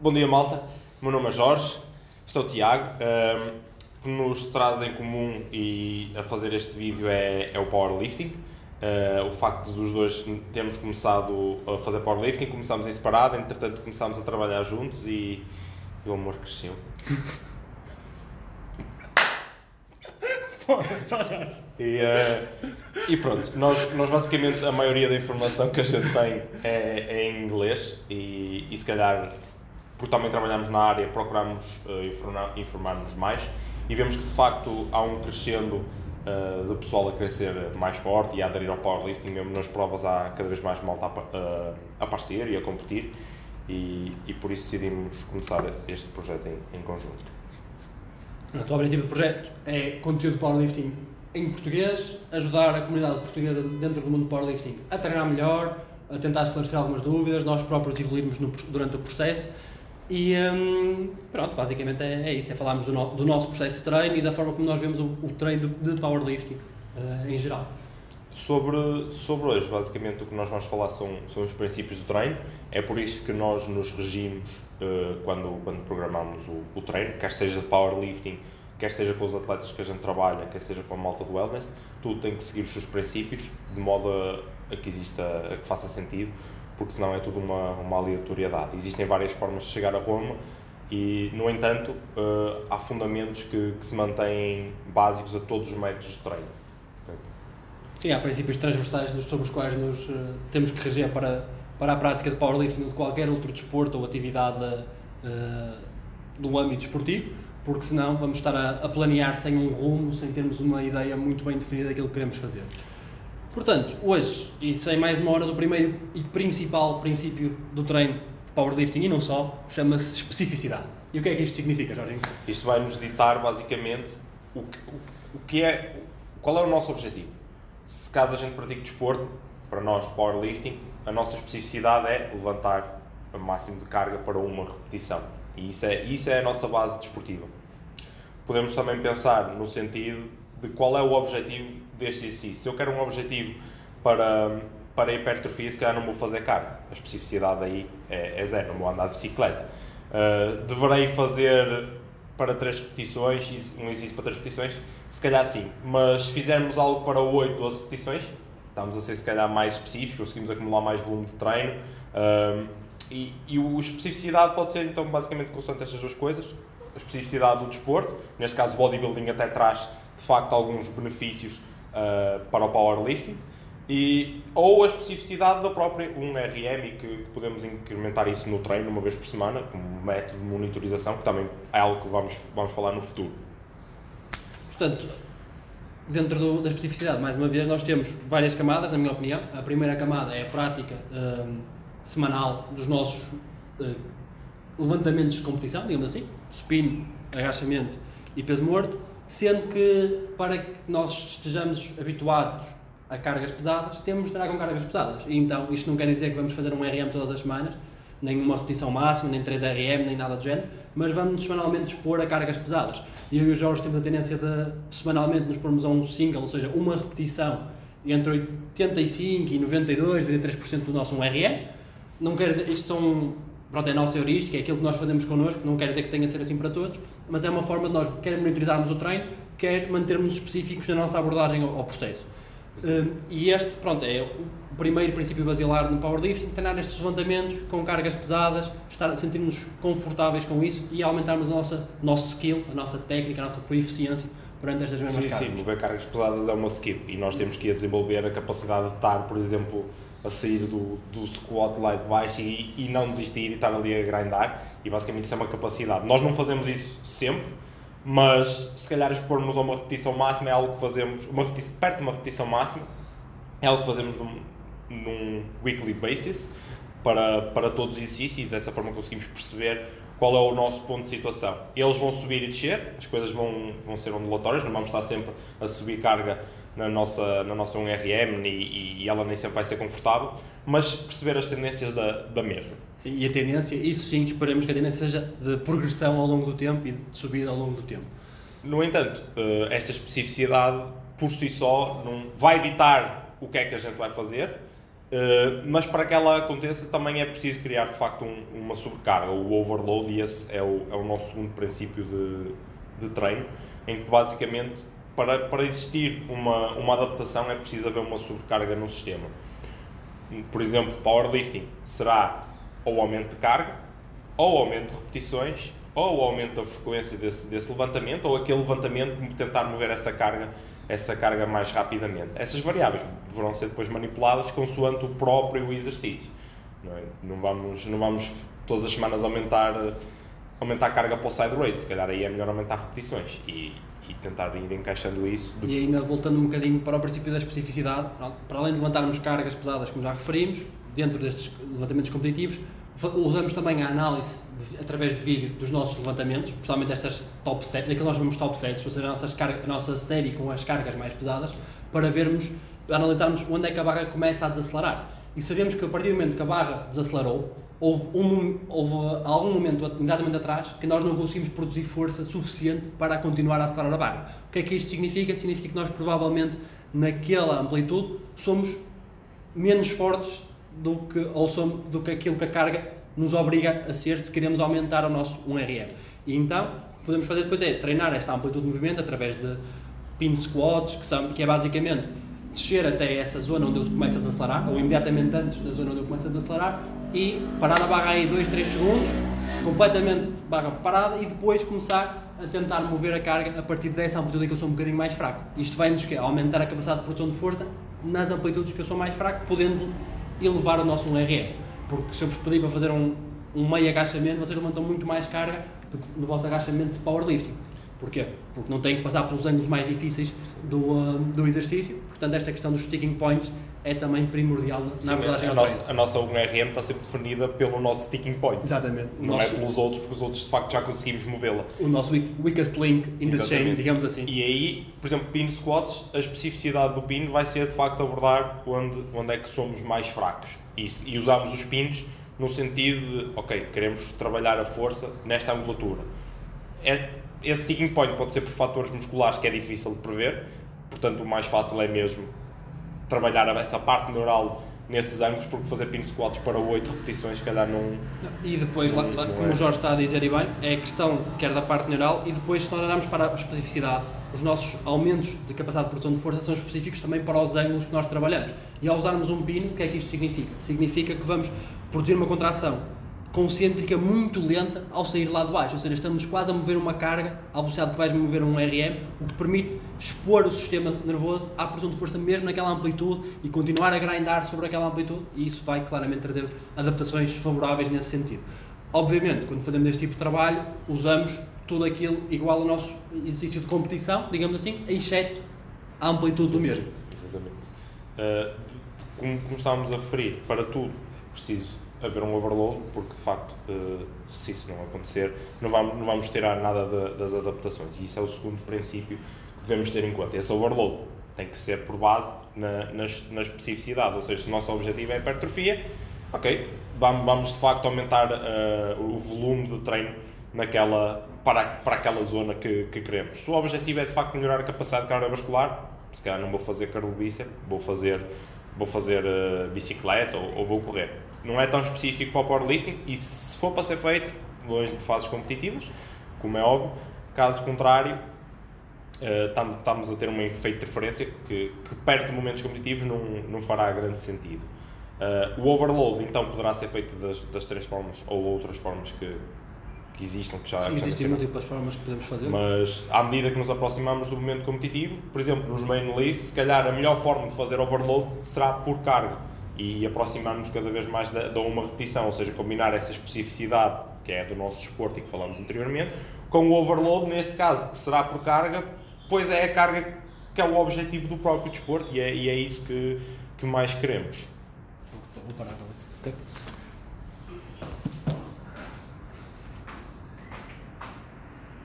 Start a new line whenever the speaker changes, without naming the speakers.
Bom dia, malta. Meu nome é Jorge, este é o Tiago. O que nos traz em comum e a fazer este vídeo é, é o powerlifting. Uh, o facto dos dois termos começado a fazer powerlifting, começámos em separado, entretanto começámos a trabalhar juntos e, e o amor cresceu. e, uh, e pronto, nós, nós basicamente a maioria da informação que a gente tem é, é em inglês e, e se calhar porque também trabalhamos na área, procuramos uh, informar-nos mais e vemos que de facto há um crescendo uh, de pessoal a crescer mais forte e a aderir ao powerlifting, mesmo nas provas há cada vez mais malta a, uh, a aparecer e a competir e, e por isso decidimos começar este projeto em, em conjunto.
O objetivo do projeto é conteúdo de powerlifting em português, ajudar a comunidade portuguesa dentro do mundo do powerlifting a treinar melhor, a tentar esclarecer algumas dúvidas, nós próprios evoluirmos no, durante o processo e um, pronto, basicamente é, é, isso, é falarmos do, no, do, nosso processo de treino e da forma como nós vemos o, o treino de, de powerlifting uh, em geral.
Sobre, sobre hoje, basicamente o que nós vamos falar são, são os princípios do treino, é por isso que nós nos regimos uh, quando, quando programamos o, o treino, quer seja de powerlifting, quer seja com os atletas que a gente trabalha, quer seja com a malta do wellness, tudo tem que seguir os seus princípios, de modo a, a que exista, a que faça sentido, porque senão é tudo uma, uma aleatoriedade. Existem várias formas de chegar a Roma e, no entanto, uh, há fundamentos que, que, se mantêm básicos a todos os métodos de treino. Okay?
Sim, há princípios transversais sobre os quais nos uh, temos que reger para, para a prática de powerlifting ou de qualquer outro desporto ou atividade uh, do âmbito esportivo, porque senão vamos estar a, a planear sem um rumo, sem termos uma ideia muito bem definida daquilo que queremos fazer. Portanto, hoje, e sem mais demoras, o primeiro e principal princípio do treino de powerlifting e não só, chama-se especificidade. E o que é que isto significa, Jorge?
Isto vai nos ditar basicamente o que, o que é, qual é o nosso objetivo. Se caso a gente pratique desporto, para nós powerlifting, a nossa especificidade é levantar o máximo de carga para uma repetição. E isso é, isso é a nossa base desportiva. Podemos também pensar no sentido de qual é o objetivo deste exercício. Se eu quero um objetivo para, para hipertrofia, se calhar não vou fazer carga. A especificidade aí é, é zero, não vou andar de bicicleta. Uh, deverei fazer para 3 repetições, um exercício para 3 repetições? Se calhar sim, mas se fizermos algo para 8, 12 repetições, estamos a ser se calhar mais específicos, conseguimos acumular mais volume de treino. Uh, e, e a especificidade pode ser então basicamente consoante estas duas coisas. A especificidade do desporto, neste caso o bodybuilding até traz de facto alguns benefícios uh, para o powerlifting e, ou a especificidade da própria 1RM e que, que, podemos incrementar isso no treino uma vez por semana como método de monitorização que também é algo que vamos, vamos falar no futuro.
Portanto, dentro do, da especificidade, mais uma vez, nós temos várias camadas, na minha opinião. A primeira camada é a prática uh, semanal dos nossos uh, levantamentos de competição, digamos assim, supino, agachamento e peso morto sendo que para que nós estejamos habituados a cargas pesadas, temos de estar com cargas pesadas. E então, isto não quer dizer que vamos fazer um RM todas as semanas, nem uma repetição máxima, nem 3 RM, nem nada do género, mas vamos semanalmente expor a cargas pesadas. E eu e o Jorge temos a tendência de semanalmente nos pormos a um single, ou seja, uma repetição entre 85 e 92, 93% do nosso um RM. Não quer dizer, isto são pronto, é a nossa heurística, é aquilo que nós fazemos connosco, não quer dizer que tenha a ser assim para todos, mas é uma forma de nós, quer monitorizarmos o treino, quer mantermos específicos na nossa abordagem ao, ao processo. Uh, e este, pronto, é o primeiro princípio basilar no powerlifting, treinar estes levantamentos com cargas pesadas, estar, sentirmos confortáveis com isso e aumentarmos a nossa nosso skill, a nossa técnica, a nossa eficiência perante estas mesmas
sim,
cargas.
Sim, mover cargas pesadas é uma skill e nós temos que desenvolver a capacidade de estar, por exemplo, a sair do, do squat lá de baixo e, e não desistir e estar ali a grindar e basicamente isso é uma capacidade. Nós não fazemos isso sempre, mas se calhar expormos a uma repetição máxima é algo que fazemos, uma perto de uma repetição máxima, é algo que fazemos num, num weekly basis para, para todos os exercícios e dessa forma conseguimos perceber qual é o nosso ponto de situação. Eles vão subir e descer, as coisas vão, vão ser ondulatórias, não vamos estar sempre a subir carga na nossa, na nossa 1RM e, e ela nem sempre vai ser confortável, mas perceber as tendências da, da mesma.
Sim, e a tendência, isso sim, esperemos que a tendência seja de progressão ao longo do tempo e de subida ao longo do tempo.
No entanto, eh, esta especificidade por si só não vai ditar o que é que a gente vai fazer, Uh, mas para que ela aconteça também é preciso criar de facto um, uma sobrecarga, o overload, e esse é o, é o nosso segundo princípio de, de treino, em que basicamente para, para existir uma, uma adaptação é preciso haver uma sobrecarga no sistema. Por exemplo, powerlifting será ou aumento de carga, ou aumento de repetições, ou aumento da frequência desse, desse levantamento, ou aquele levantamento tentar mover essa carga essa carga mais rapidamente. Essas variáveis deverão ser depois manipuladas consoante o próprio exercício. Não, é? não, vamos, não vamos todas as semanas aumentar, aumentar a carga para o side raise, se calhar aí é melhor aumentar repetições e, e tentar ir encaixando isso.
E ainda voltando um bocadinho para o princípio da especificidade, para além de levantarmos cargas pesadas, como já referimos, dentro destes levantamentos competitivos, usamos também a análise de, através de vídeo dos nossos levantamentos, principalmente estas top sets, daquilo que nós chamamos top sets, ou seja, a, nossas carga, a nossa série com as cargas mais pesadas, para vermos, analisarmos onde é que a barra começa a desacelerar. E sabemos que a partir do momento que a barra desacelerou, houve, um, houve algum momento, imediatamente atrás, que nós não conseguimos produzir força suficiente para continuar a acelerar a barra. O que é que isto significa? Significa que nós provavelmente, naquela amplitude, somos menos fortes do que, ou somos, do que aquilo que a carga nos obriga a ser se queremos aumentar o nosso 1RM. E então, o que podemos fazer depois é treinar esta amplitude de movimento através de pin squats, que, são, que é basicamente descer até essa zona onde eu começo a desacelerar, ou imediatamente antes da zona onde eu começo a desacelerar, e parar a barra aí 2, 3 segundos, completamente barra parada, e depois começar a tentar mover a carga a partir dessa amplitude em que eu sou um bocadinho mais fraco. Isto vai-nos aumentar a capacidade de produção de força nas amplitudes que eu sou mais fraco, podendo elevar o nosso 1RM. Porque se eu vos pedir para fazer um, um meio agachamento, vocês levantam muito mais carga do que no vosso agachamento de powerlifting. Porquê? Porque não têm que passar pelos ângulos mais difíceis do, uh, do exercício. Portanto, esta questão dos sticking points é também primordial na
Sim, abordagem a, nossa, a nossa 1RM está sempre definida pelo nosso sticking point.
Exatamente.
Não é nosso, é pelos outros, porque os outros de facto já conseguimos movê-la.
O nosso weakest link in the chain, digamos assim.
E aí, por exemplo, pin squats, a especificidade do pin vai ser de facto abordar onde, onde é que somos mais fracos. E, e usamos os pins no sentido de, ok, queremos trabalhar a força nesta angulatura. É, esse sticking point pode ser por fatores musculares que é difícil de prever, portanto o mais fácil é mesmo trabalhar essa parte neural nesses ângulos, porque fazer pin squats para 8 repetições, se calhar não.
E depois, não, lá, não como é. o Jorge está a dizer e bem, é a questão quer da parte neural e depois, se nós olharmos para a especificidade, os nossos aumentos de capacidade de produção de força são específicos também para os ângulos que nós trabalhamos. E ao usarmos um pino, o que é que isto significa? Significa que vamos produzir uma contração concêntrica muito lenta ao sair lá de baixo, ou seja, estamos quase a mover uma carga à velocidade que vais mover um RM, o que permite expor o sistema nervoso à produção de força mesmo naquela amplitude e continuar a grindar sobre aquela amplitude e isso vai claramente trazer adaptações favoráveis nesse sentido. Obviamente, quando fazemos este tipo de trabalho, usamos tudo aquilo igual ao nosso exercício de competição, digamos assim, exceto a amplitude do mesmo.
Exatamente. Uh, como, como estávamos a referir, para tudo preciso haver um overload, porque de facto, uh, se isso não acontecer, não vamos, não vamos tirar nada de, das adaptações. E isso é o segundo princípio que devemos ter em conta. Esse overload tem que ser por base na, na, na especificidade, ou seja, se o nosso objetivo é hipertrofia, ok, vamos, vamos de facto aumentar uh, o volume de treino naquela, para, para aquela zona que, que queremos. Se o objetivo é de facto melhorar a capacidade cardiovascular, se calhar não vou fazer cardio vou fazer, vou fazer uh, bicicleta ou, ou vou correr não é tão específico para o powerlifting e se for para ser feito, longe de fases competitivas, como é óbvio, caso contrário, uh, estamos a ter um efeito de interferência que, que perto de momentos competitivos não, não fará grande sentido. Uh, o overload então poderá ser feito das, das três formas ou outras formas que, que existam, que já
Sim, existem múltiplas formas que podemos fazer.
Mas à medida que nos aproximamos do momento competitivo, por exemplo, nos main lifts, se calhar a melhor forma de fazer overload será por carga e aproximar-nos cada vez mais da, da uma repetição, ou seja, combinar essa especificidade que é do nosso desporto e que falamos anteriormente, com o overload, neste caso, que será por carga, pois é a carga que é o objetivo do próprio desporto e é, e é isso que, que mais queremos.
Vou parar?